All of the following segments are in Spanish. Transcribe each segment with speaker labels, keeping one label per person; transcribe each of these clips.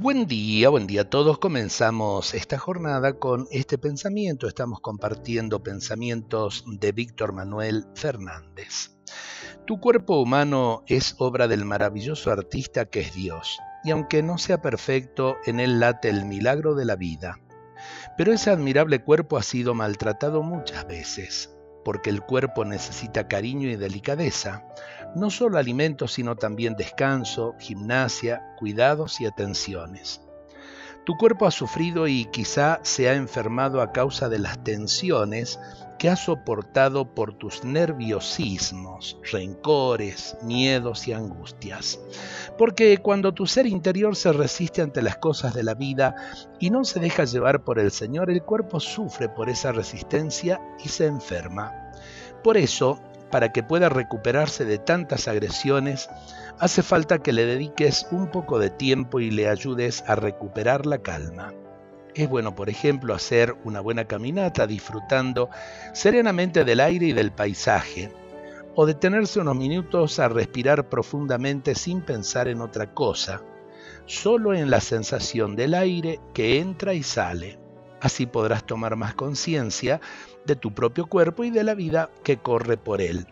Speaker 1: Buen día, buen día a todos. Comenzamos esta jornada con este pensamiento. Estamos compartiendo pensamientos de Víctor Manuel Fernández. Tu cuerpo humano es obra del maravilloso artista que es Dios, y aunque no sea perfecto, en él late el milagro de la vida. Pero ese admirable cuerpo ha sido maltratado muchas veces, porque el cuerpo necesita cariño y delicadeza, no solo alimentos, sino también descanso, gimnasia, cuidados y atenciones. Tu cuerpo ha sufrido y quizá se ha enfermado a causa de las tensiones que has soportado por tus nerviosismos, rencores, miedos y angustias. Porque cuando tu ser interior se resiste ante las cosas de la vida y no se deja llevar por el Señor, el cuerpo sufre por esa resistencia y se enferma. Por eso, para que pueda recuperarse de tantas agresiones, hace falta que le dediques un poco de tiempo y le ayudes a recuperar la calma. Es bueno, por ejemplo, hacer una buena caminata disfrutando serenamente del aire y del paisaje, o detenerse unos minutos a respirar profundamente sin pensar en otra cosa, solo en la sensación del aire que entra y sale. Así podrás tomar más conciencia de tu propio cuerpo y de la vida que corre por él.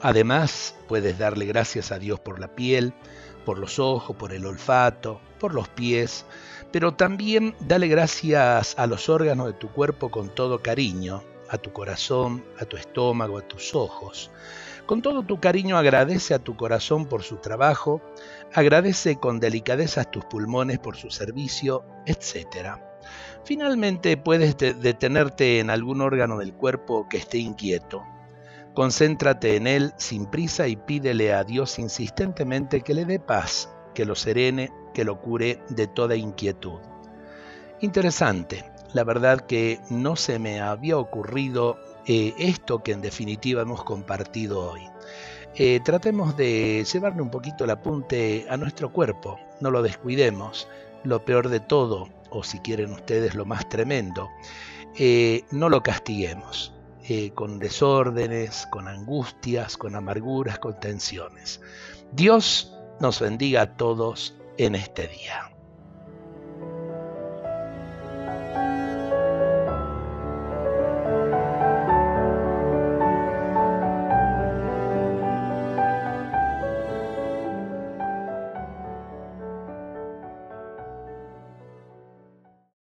Speaker 1: Además, puedes darle gracias a Dios por la piel, por los ojos, por el olfato, por los pies, pero también dale gracias a los órganos de tu cuerpo con todo cariño, a tu corazón, a tu estómago, a tus ojos. Con todo tu cariño agradece a tu corazón por su trabajo, agradece con delicadeza a tus pulmones por su servicio, etc. Finalmente puedes detenerte en algún órgano del cuerpo que esté inquieto. Concéntrate en él sin prisa y pídele a Dios insistentemente que le dé paz, que lo serene, que lo cure de toda inquietud. Interesante, la verdad que no se me había ocurrido eh, esto que en definitiva hemos compartido hoy. Eh, tratemos de llevarle un poquito el apunte a nuestro cuerpo, no lo descuidemos. Lo peor de todo o si quieren ustedes lo más tremendo, eh, no lo castiguemos eh, con desórdenes, con angustias, con amarguras, con tensiones. Dios nos bendiga a todos en este día.